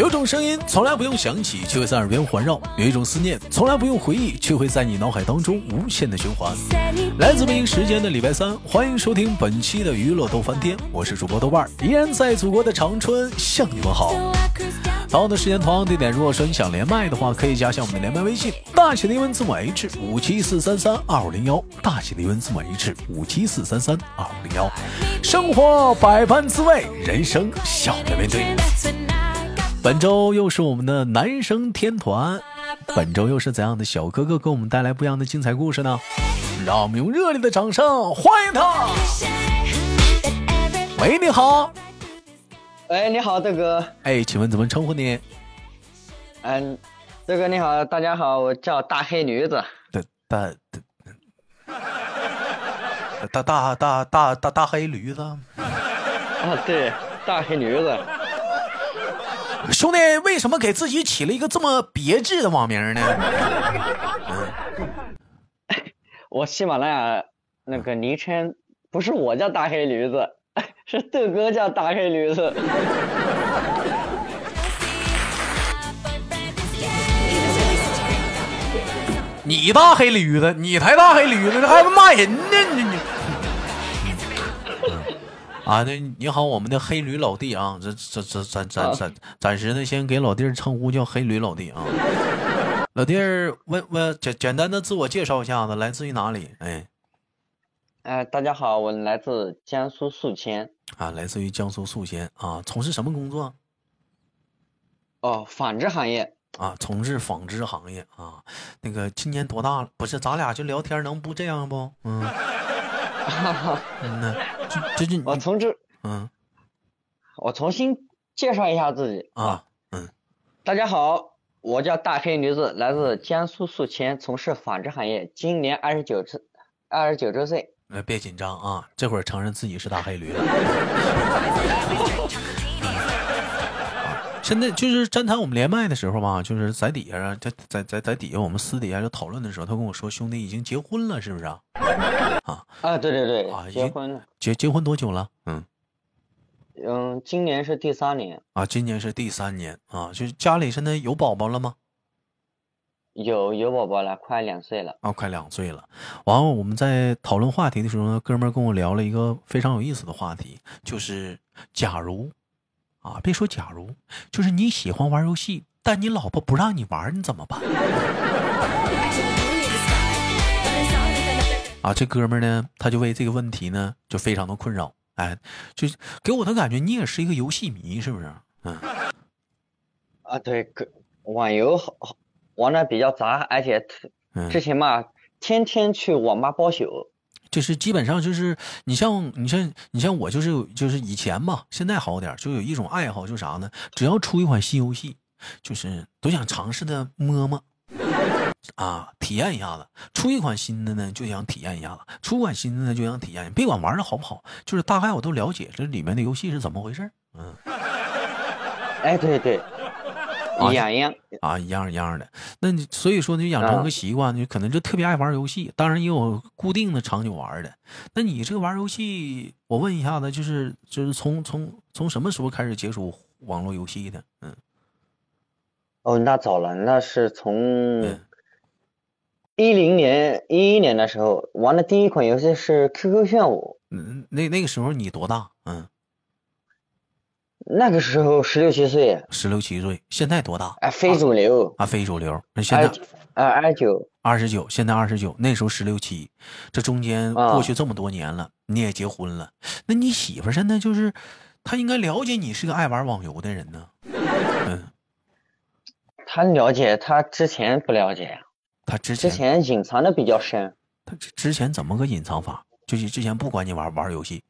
有种声音从来不用响起，却会在耳边环绕；有一种思念从来不用回忆，却会在你脑海当中无限的循环。来自北京时间的礼拜三，欢迎收听本期的娱乐逗翻天，我是主播豆瓣，依然在祖国的长春向你们好。同样的时间，同样地点，如果说你想连麦的话，可以加下我们的连麦微信，大写的英文字母 H 五七四三三二五零幺，大写的英文字母 H 五七四三三二五零幺。生活百般滋味，人生笑着面对。本周又是我们的男生天团，本周又是怎样的小哥哥给我们带来不一样的精彩故事呢？让我们用热烈的掌声欢迎他！喂，你好。喂，你好，大哥。哎，请问怎么称呼你？嗯，大哥你好，大家好，我叫大黑驴子。大大大大大大大大黑驴子。啊，对，大黑驴子。兄弟，为什么给自己起了一个这么别致的网名呢？我喜马拉雅那个昵称不是我叫大黑驴子。是豆哥叫大黑驴子，你大黑驴子，你才大黑驴子，这还骂人呢你你。啊，那你好，我们的黑驴老弟啊，这这这暂暂暂暂时呢先给老弟称呼叫黑驴老弟啊。老弟儿，问问简简单的自我介绍一下子，来自于哪里？哎。哎，大家好，我来自江苏宿迁啊，来自于江苏宿迁啊，从事什么工作？哦，纺织行业啊，从事纺织行业啊。那个今年多大了？不是，咱俩就聊天，能不这样不？嗯，嗯呐，这这我从这，嗯，我重新介绍一下自己啊，嗯，大家好，我叫大黑驴子，来自江苏宿迁，从事纺织行业，今年二十九岁，二十九周岁。呃，别紧张啊！这会儿承认自己是大黑驴了。现在就是詹谈我们连麦的时候吧，就是在底下啊，在在在在底下，我们私底下就讨论的时候，他跟我说：“兄弟已经结婚了，是不是啊？”啊啊，对对对，啊，结婚了。结结婚多久了？嗯嗯，今年是第三年。啊，今年是第三年啊，就是家里现在有宝宝了吗？有有宝宝了，快两岁了啊，快两岁了。完了，我们在讨论话题的时候呢，哥们儿跟我聊了一个非常有意思的话题，就是假如啊，别说假如，就是你喜欢玩游戏，但你老婆不让你玩，你怎么办？啊，这哥们儿呢，他就为这个问题呢，就非常的困扰。哎，就给我的感觉，你也是一个游戏迷，是不是？嗯。啊，对，网游。玩的比较杂，而且之前嘛，天天去网吧包宿，就是基本上就是你像你像你像我就是就是以前吧，现在好点，就有一种爱好，就啥呢？只要出一款新游戏，就是都想尝试的摸摸啊，体验一下子。出一款新的呢，就想体验一下子；出款新的呢，就想体验。别管玩的好不好，就是大概我都了解这里面的游戏是怎么回事。嗯，哎，对对。一样一样啊，一样一样的。那你所以说你养成个习惯，你可能就特别爱玩游戏。当然也有固定的长久玩的。那你这个玩游戏，我问一下子，就是就是从从从什么时候开始接触网络游戏的？嗯。哦，那早了，那是从一零年一一年的时候玩的第一款游戏是 QQ 炫舞。嗯，那那个时候你多大？嗯。那个时候十六七岁，十六七岁，现在多大？哎，非主流啊，非主流。那现在啊，二十九，二十九，现在二十九，那时候十六七，这中间过去这么多年了，你也结婚了，那你媳妇现在就是，她应该了解你是个爱玩网游的人呢。嗯，她了解，她之前不了解呀。她之前之前隐藏的比较深。她之前怎么个隐藏法？就是之前不管你玩玩游戏。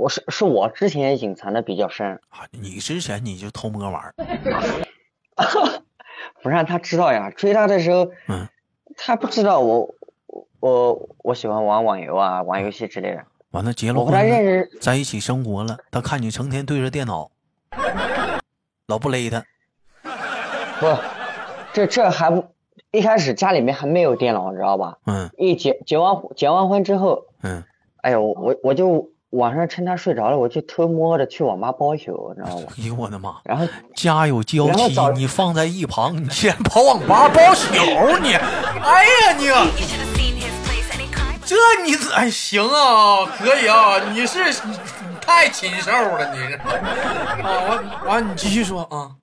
我是是我之前隐藏的比较深啊，你之前你就偷摸玩，不让他知道呀。追他的时候，嗯，他不知道我我我喜欢玩网游啊，玩游戏之类的。完了结了婚，在一起生活了，他看你成天对着电脑，老不勒他。不，这这还不一开始家里面还没有电脑，知道吧？嗯。一结结完结完婚之后，嗯，哎呦我我就。晚上趁他睡着了，我就偷摸着去网吧包宿，你知道吗？哎呦我的妈！然后家有娇妻你放在一旁，你竟然跑网吧包宿你！哎呀你，这你哎行啊，可以啊，你是太禽兽了，你是啊完完你继续说啊，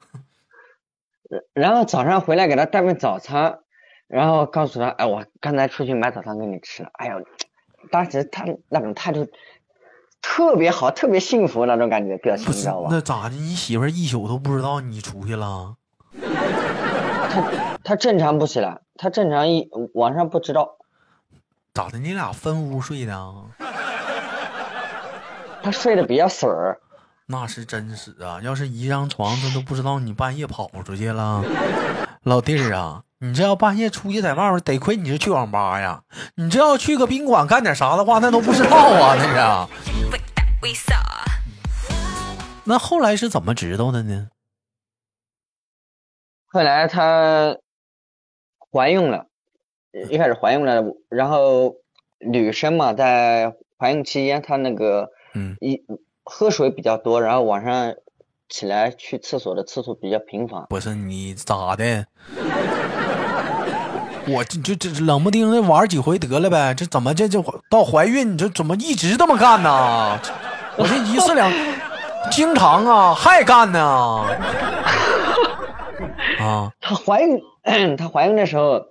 然后早上回来给他带份早餐，然后告诉他，哎，我刚才出去买早餐给你吃了。哎呦，当时他那种态度特别好，特别幸福那种感觉表情，你知道吧？那咋的？你媳妇儿一宿都不知道你出去了？他正常不起来，他正常一晚上不知道，咋的？你俩分屋睡的啊？他睡得比较死儿。那是真实啊！要是一张床，他都不知道你半夜跑出去了。老弟儿啊，你这要半夜出去在外面，得亏你是去网吧呀。你这要去个宾馆干点啥的话，那都不知道啊，那是。那后来是怎么知道的呢？后来她怀孕了，一开始怀孕了，然后女生嘛，在怀孕期间，她那个嗯，一喝水比较多，然后晚上起来去厕所的次数比较频繁。不是你咋的？我这这这冷不丁的玩几回得了呗？这怎么这这到怀孕你这怎么一直这么干呢？我这一次两，经常啊，还干呢？啊，她怀孕，她怀孕的时候，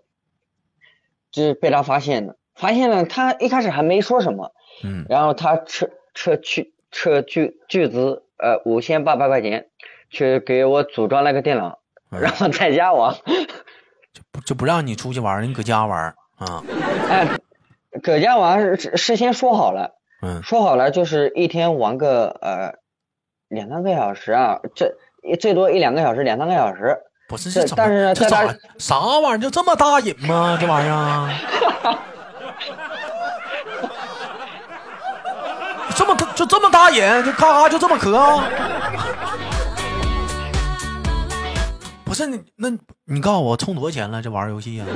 就是被他发现了，发现了，她一开始还没说什么，嗯，然后她撤撤去撤巨巨资，呃，五千八百块钱，去给我组装了个电脑，嗯然后在家玩，不就不让你出去玩儿，你搁家玩儿啊？哎，搁家玩是事先说好了，嗯，说好了就是一天玩个呃两三个小时啊，这最多一两个小时，两三个小时。不是这这但是呢这咋啥玩意儿就这么大瘾吗？这玩意儿啊，这么就这么大瘾，就咔咔就这么咳啊？不是你那，你告诉我充多少钱了？这玩游戏啊？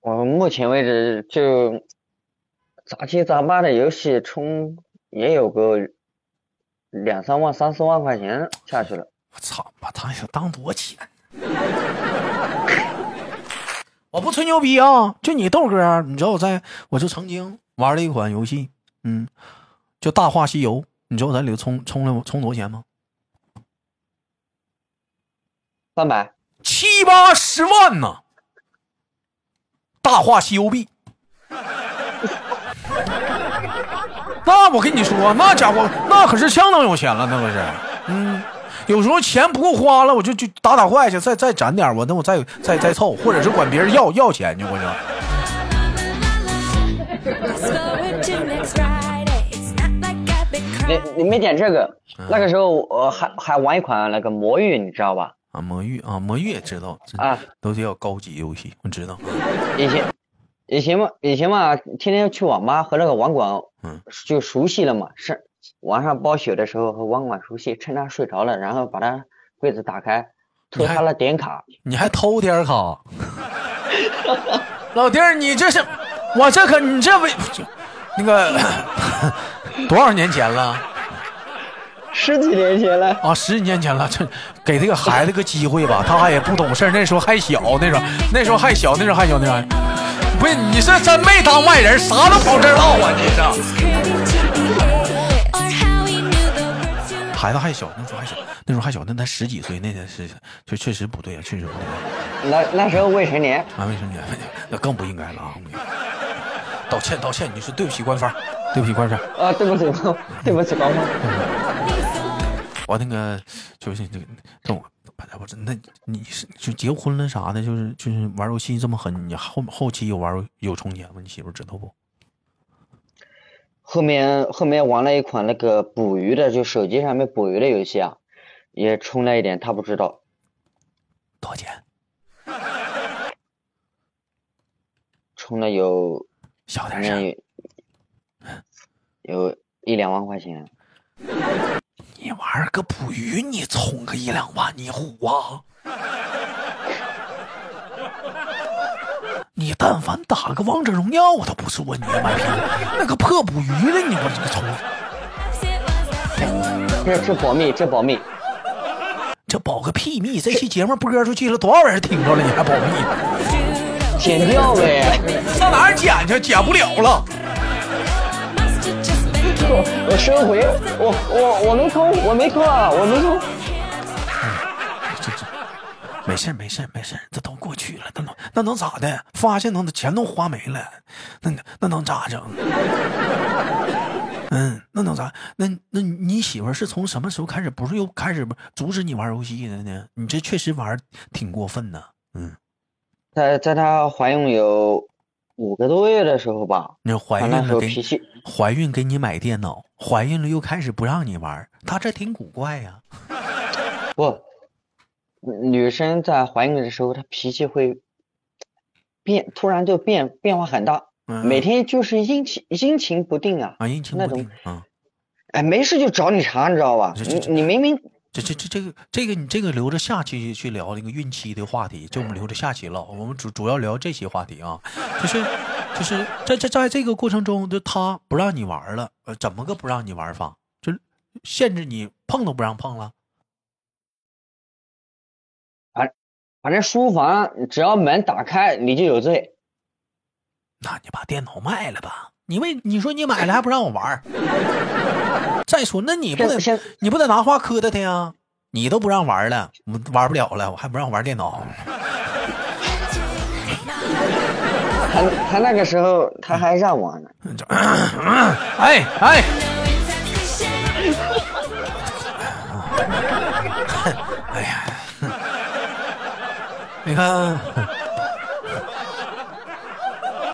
我目前为止就杂七杂八的游戏充也有个两三万、三四万块钱下去了。我操，把他想当多少钱？我不吹牛逼啊，就你豆哥，你知道我在我就曾经玩了一款游戏，嗯，就《大话西游》，你知道我在里头充充了充多少钱吗？三百，七八十万呢！大话西游币，那我跟你说，那家伙那可是相当有钱了，那可是，嗯，有时候钱不够花了，我就就打打怪去，再再攒点，我那我再再再凑，或者是管别人要要钱去，我就。你你没点这个，嗯那个时候我还还玩一款那个魔域，你知道吧？啊，魔域啊，魔域也知道，啊，都是要高级游戏，我知道。以前以前嘛，以前嘛，天天去网吧和那个网管，嗯，就熟悉了嘛。是晚上包宿的时候和网管熟悉，趁他睡着了，然后把他柜子打开，偷他的点卡。你还偷点卡？老弟儿，你这是，我这可你这为那个多少年前了十几年前了，啊？十几年前了，这给这个孩子个机会吧，他也不懂事，那时候还小，那时候那时候还小，那时候还小，那时候还不是你是真没当外人，啥都跑这儿唠啊，你是孩子还小，那时候还小，那时候还小，那才十几岁，那才是确确实不对啊，确实不对。那那时候未成年。啊，未成年，那更不应该了啊！道歉，道歉，你说对不起官方，对不起官方。啊，对不起，对不起，官方。我那个就是那个，这我那你是就结婚了啥的，就是就是玩游戏这么狠，你后后期有玩有充钱吗？你媳妇知道不？后面后面玩了一款那个捕鱼的，就手机上面捕鱼的游戏啊，也充了一点，他不知道，多少钱？充了有小点声。有一两万块钱。你玩儿个捕鱼，你充个一两万，你虎啊？你但凡打个王者荣耀，我都不说你卖批。那个破捕鱼的，你我这个充，这这保密，这保密，这保个屁密！这期节目播出去了，多少人听着了，你还保密？剪掉呗，上哪儿剪去？剪不了了。我我收回，我我我没抠，我没抠啊，我没偷。这这，没事没事没事，这都过去了，那能那能咋的？发现能钱都花没了，那那能咋整？嗯，那能咋？那那你媳妇是从什么时候开始？不是又开始阻止你玩游戏的呢？你这确实玩挺过分的，嗯。在在她怀孕有五个多月的时候吧，你怀孕了给怀孕给你买电脑，怀孕了又开始不让你玩，他这挺古怪呀。不，女生在怀孕的时候，她脾气会变，突然就变变化很大，每天就是阴晴阴晴不定啊，啊阴晴不定啊，哎，没事就找你茬，你知道吧？你你明明。这这这这个这个你这个留着下期去聊那个孕期的话题，就我们留着下期唠。我们主主要聊这些话题啊，就是就是在在在这个过程中，就他不让你玩了，呃，怎么个不让你玩法？就限制你碰都不让碰了。反反正书房只要门打开，你就有罪。那你把电脑卖了吧？你为你说你买了还不让我玩？再说，那你不得你不得拿话磕他他呀？你都不让玩了，我玩不了了，我还不让玩电脑。他他那个时候他还让我呢。哎哎！哎呀！你看，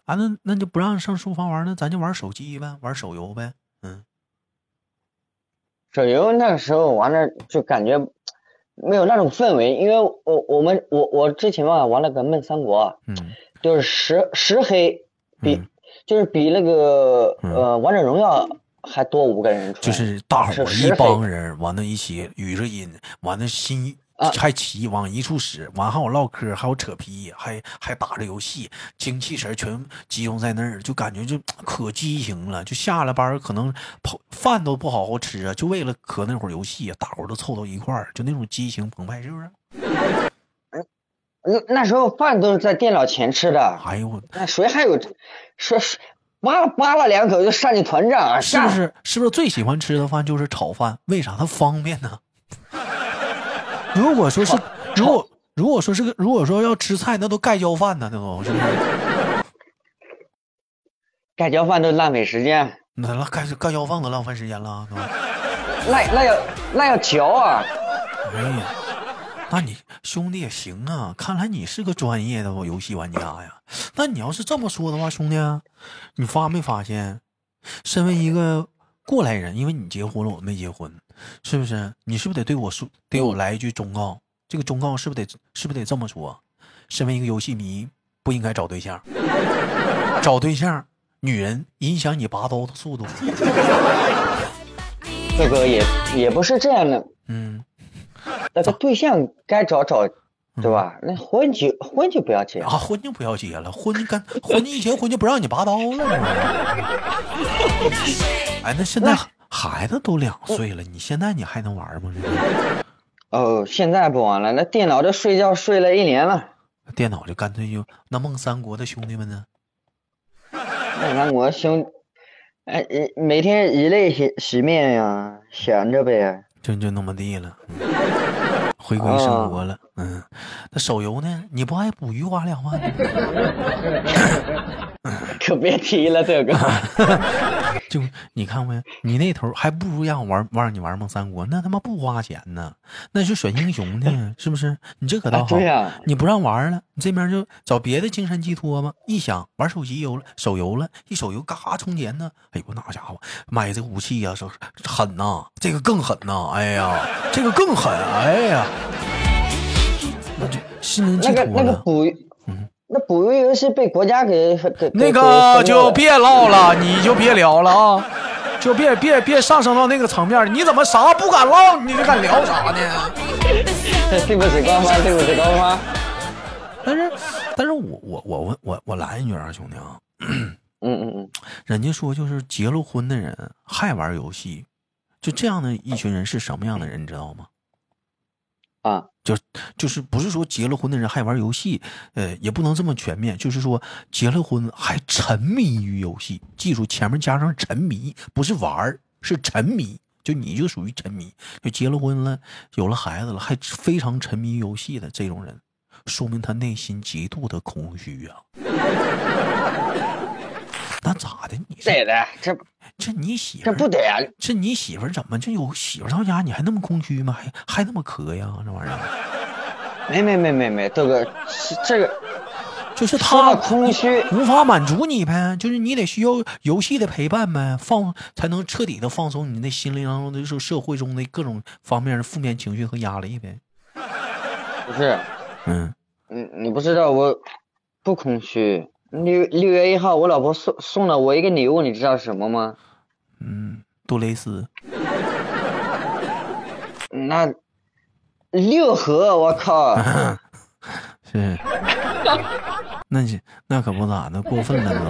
啊，那那就不让上书房玩，那咱就玩手机呗，玩手游呗。嗯。手游那个时候玩的就感觉没有那种氛围，因为我我们我我之前吧玩那个梦三国，嗯，就是十十黑比就是比那个呃王者荣耀还多五个人，就是大伙一帮人玩到一起语着音，完了心。还齐往一处使，完还有唠嗑，还有扯皮，还还打着游戏，精气神全集中在那儿，就感觉就可激情了。就下了班可能跑饭都不好好吃啊，就为了磕那会儿游戏，大伙都凑到一块儿，就那种激情澎湃，是不是？那那时候饭都是在电脑前吃的。哎呦我，那谁还有说扒拉扒了两口就上去团战啊？是不是？是不是最喜欢吃的饭就是炒饭？为啥它方便呢？如果说是，如果如果说是个，如果说要吃菜，那都盖浇饭呢，那都是？盖浇饭都浪费时间。那了盖盖浇饭都浪费时间了，那那要那要嚼啊！哎呀，那你兄弟也行啊，看来你是个专业的游戏玩家呀。那你要是这么说的话，兄弟，你发没发现，身为一个过来人，因为你结婚了，我没结婚。是不是？你是不是得对我说，对我来一句忠告？这个忠告是不是得，是不是得这么说？身为一个游戏迷，不应该找对象。找对象，女人影响你拔刀的速度。这个也也不是这样的。嗯。那个对象该找找，对吧？那婚就婚就不要结啊，婚就不要结了。婚跟婚一结婚就不让你拔刀了。哎，那现在。孩子都两岁了，你现在你还能玩吗？哦，现在不玩了，那电脑都睡觉睡了一年了。电脑就干脆就那梦三国的兄弟们呢？梦三国兄，哎，每天以泪洗洗面呀，闲着呗。就就那么地了，回归生活了。嗯，那手游呢？你不爱捕鱼花两万？可别提了，这个。就你看没？你那头还不如让我玩，玩你玩梦三国，那他妈不花钱呢，那是选英雄呢，是不是？你这可倒好，你不让玩了，你这边就找别的精神寄托吧。一想玩手机游了，手游了，一手游嘎嘎充钱呢。哎呦，那家伙买这个武器呀，手狠呐，这个更狠呐，哎呀，这个更狠，哎呀，那个那个捕鱼，嗯。那捕鱼游戏被国家给给那个就别唠了，你就别聊了啊，就别别别上升到那个层面。你怎么啥不敢唠，你就敢聊啥呢？对不起官方，对不起官方。但是，但是我我我我我我来一句啊，兄弟啊，嗯嗯嗯，人家说就是结了婚的人还玩游戏，就这样的一群人是什么样的人，你知道吗？啊，就就是不是说结了婚的人还玩游戏，呃，也不能这么全面，就是说结了婚还沉迷于游戏，记住前面加上沉迷，不是玩儿，是沉迷。就你就属于沉迷，就结了婚了，有了孩子了，还非常沉迷游戏的这种人，说明他内心极度的空虚啊。那咋的？你这的，这这你媳妇这不得呀？这你媳妇怎么这有媳妇到家你还那么空虚吗？还还那么磕呀？这玩意儿？没没没没没，豆哥，这个就是他空虚无法满足你呗，就是你得需要游戏的陪伴呗，放才能彻底的放松你那心灵当中的是社会中的各种方面的负面情绪和压力呗。不是，嗯，你你不知道我不空虚。六六月一号，我老婆送送了我一个礼物，你知道是什么吗？嗯，杜蕾斯。那六合，我靠！是。那你那可不咋的，过分了都。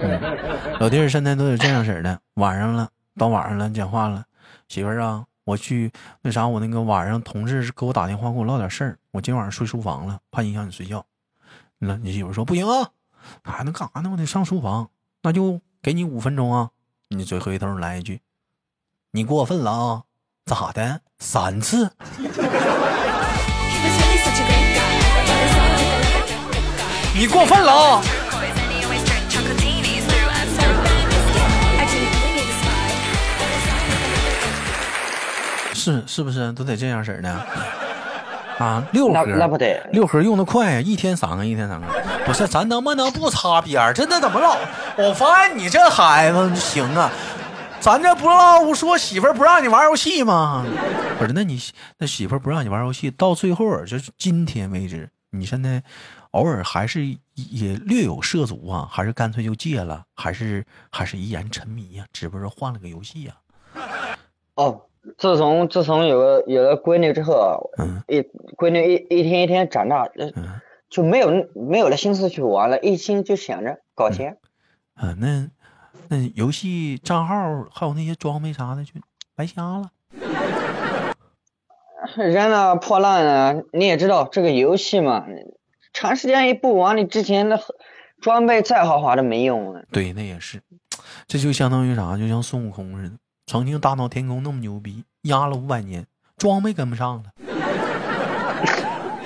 嗯，老弟儿现在都有这样式儿的，晚上了，到晚上了，讲话了，媳妇儿啊，我去那啥，我那个晚上同事给我打电话，跟我唠点事儿，我今晚上睡书房了，怕影响你睡觉。那你媳妇说不行啊。还能干啥呢？我得上书房，那就给你五分钟啊！你嘴回头来一句：“你过分了啊！”咋的？三次？你过分了啊！是是不是都得这样式儿的？啊，六盒那不得六盒用的快呀，一天三个，一天三个。不是，咱能不能不擦边儿？这那怎么老？我发现你这孩子行啊，咱这不老说媳妇儿不让你玩游戏吗？不是，那你那媳妇儿不让你玩游戏，到最后就是今天为止，你现在偶尔还是也略有涉足啊，还是干脆就戒了，还是还是依然沉迷呀？只不过换了个游戏呀。哦。自从自从有了有了闺女之后，嗯一闺女一一天一天长大，嗯就没有没有了心思去玩了，一心就想着搞钱。啊，那那游戏账号还有那些装备啥的就白瞎了。人啊破烂啊，你也知道这个游戏嘛，长时间一不玩，你之前的装备再豪华都没用了。对，那也是，这就相当于啥？就像孙悟空似的。曾经大闹天宫那么牛逼，压了五百年，装备跟不上了，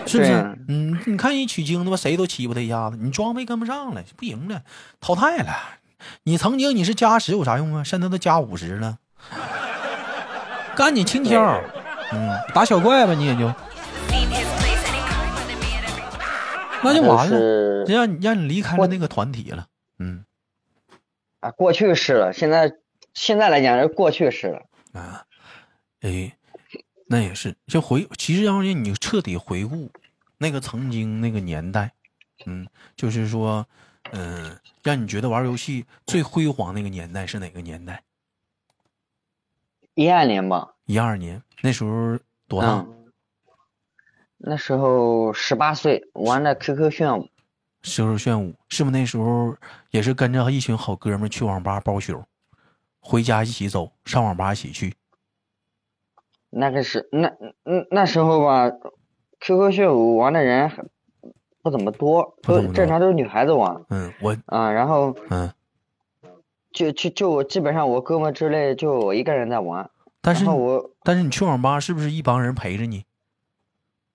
是不是？嗯，你看一取经的吧，谁都欺负他一下子，你装备跟不上了，不赢了，淘汰了。你曾经你是加十有啥用啊？现在都加五十了，赶紧轻挑，嗯，打小怪吧，你也就，那就完了，让你让你离开了那个团体了，嗯，啊，过去是了，现在。现在来讲是过去式了啊，哎，那也是。就回，其实要让你彻底回顾那个曾经那个年代，嗯，就是说，嗯，让你觉得玩游戏最辉煌那个年代是哪个年代？一二年吧。一二年，那时候多大？那时候十八岁，玩的 QQ 炫舞。QQ 炫舞是不是那时候也是跟着一群好哥们去网吧包宿？回家一起走，上网吧一起去。那个是那那那时候吧，QQ 炫舞玩的人不怎么多，都正常都是女孩子玩。嗯，我啊，然后嗯，就就就我基本上我哥们之类就我一个人在玩。但是我但是你去网吧是不是一帮人陪着你？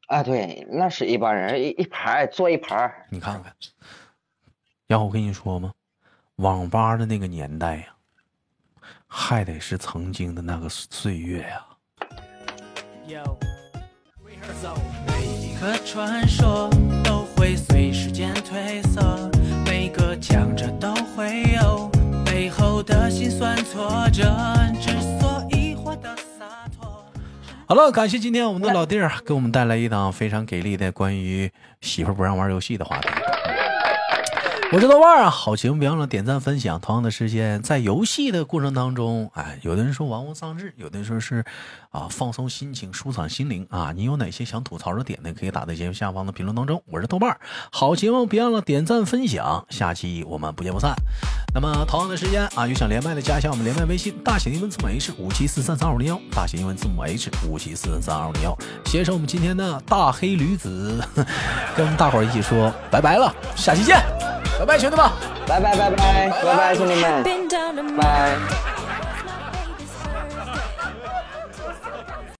啊，对，那是一帮人一一排坐一排。你看看，然后我跟你说嘛？网吧的那个年代呀。还得是曾经的那个岁月呀。每一个传说都会随时间褪色，每个强者都会有背后的辛酸挫折，之所以活得洒脱。好了，感谢今天我们的老弟儿给我们带来一档非常给力的关于媳妇不让玩游戏的话题。我是豆瓣啊，好节目别忘了点赞分享。同样的时间，在游戏的过程当中，哎，有的人说玩物丧志，有的人说是啊放松心情、舒畅心灵啊。你有哪些想吐槽的点呢？可以打在节目下方的评论当中。我是豆瓣，好节目别忘了点赞分享。下期我们不见不散。那么同样的时间啊，有想连麦的加一下我们连麦微信，大写英文字母 H 五七四三三二五零幺，大写英文字母 H 五七四三二五零幺。携手我们今天的大黑驴子，跟大伙儿一起说拜拜了，下期见。拜拜，兄弟们！拜拜拜拜拜拜，兄弟们！拜。